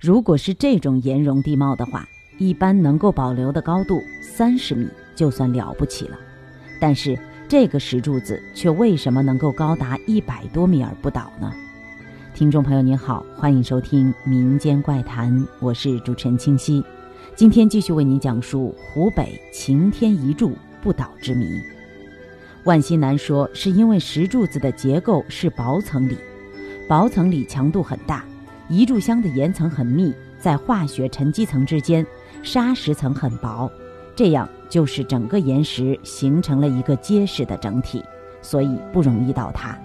如果是这种岩溶地貌的话，一般能够保留的高度三十米就算了不起了。但是这个石柱子却为什么能够高达一百多米而不倒呢？听众朋友您好，欢迎收听《民间怪谈》，我是主持人清溪。今天继续为您讲述湖北擎天一柱不倒之谜。万西南说，是因为石柱子的结构是薄层里，薄层里强度很大。一炷香的岩层很密，在化学沉积层之间，砂石层很薄，这样就使整个岩石形成了一个结实的整体，所以不容易倒塌。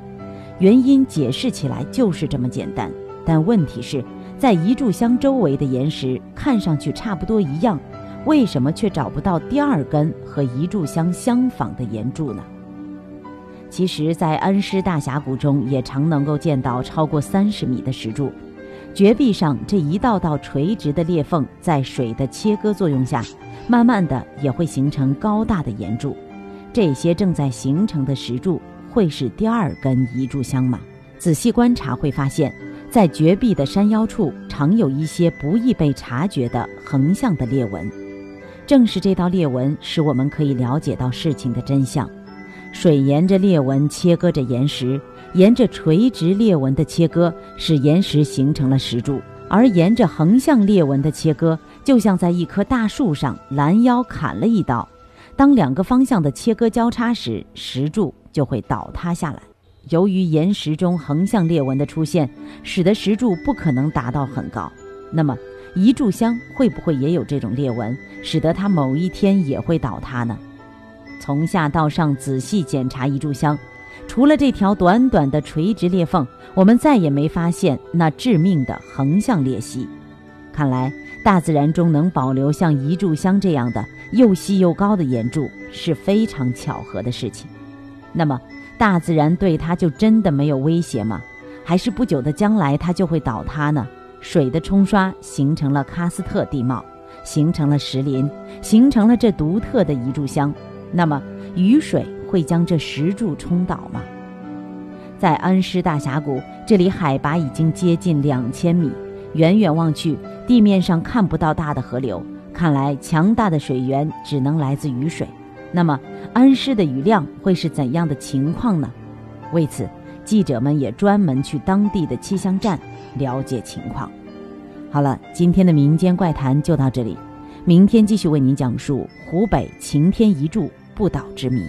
原因解释起来就是这么简单，但问题是，在一炷香周围的岩石看上去差不多一样，为什么却找不到第二根和一炷香相仿的岩柱呢？其实，在恩施大峡谷中，也常能够见到超过三十米的石柱。绝壁上这一道道垂直的裂缝，在水的切割作用下，慢慢的也会形成高大的岩柱。这些正在形成的石柱，会是第二根一炷香吗？仔细观察会发现，在绝壁的山腰处，常有一些不易被察觉的横向的裂纹。正是这道裂纹，使我们可以了解到事情的真相。水沿着裂纹切割着岩石。沿着垂直裂纹的切割，使岩石形成了石柱；而沿着横向裂纹的切割，就像在一棵大树上拦腰砍了一刀。当两个方向的切割交叉时，石柱就会倒塌下来。由于岩石中横向裂纹的出现，使得石柱不可能达到很高。那么，一炷香会不会也有这种裂纹，使得它某一天也会倒塌呢？从下到上仔细检查一炷香。除了这条短短的垂直裂缝，我们再也没发现那致命的横向裂隙。看来，大自然中能保留像一炷香这样的又细又高的岩柱是非常巧合的事情。那么，大自然对它就真的没有威胁吗？还是不久的将来它就会倒塌呢？水的冲刷形成了喀斯特地貌，形成了石林，形成了这独特的一炷香。那么，雨水？会将这石柱冲倒吗？在恩施大峡谷，这里海拔已经接近两千米，远远望去，地面上看不到大的河流，看来强大的水源只能来自雨水。那么，恩施的雨量会是怎样的情况呢？为此，记者们也专门去当地的气象站了解情况。好了，今天的民间怪谈就到这里，明天继续为您讲述湖北晴天一柱不倒之谜。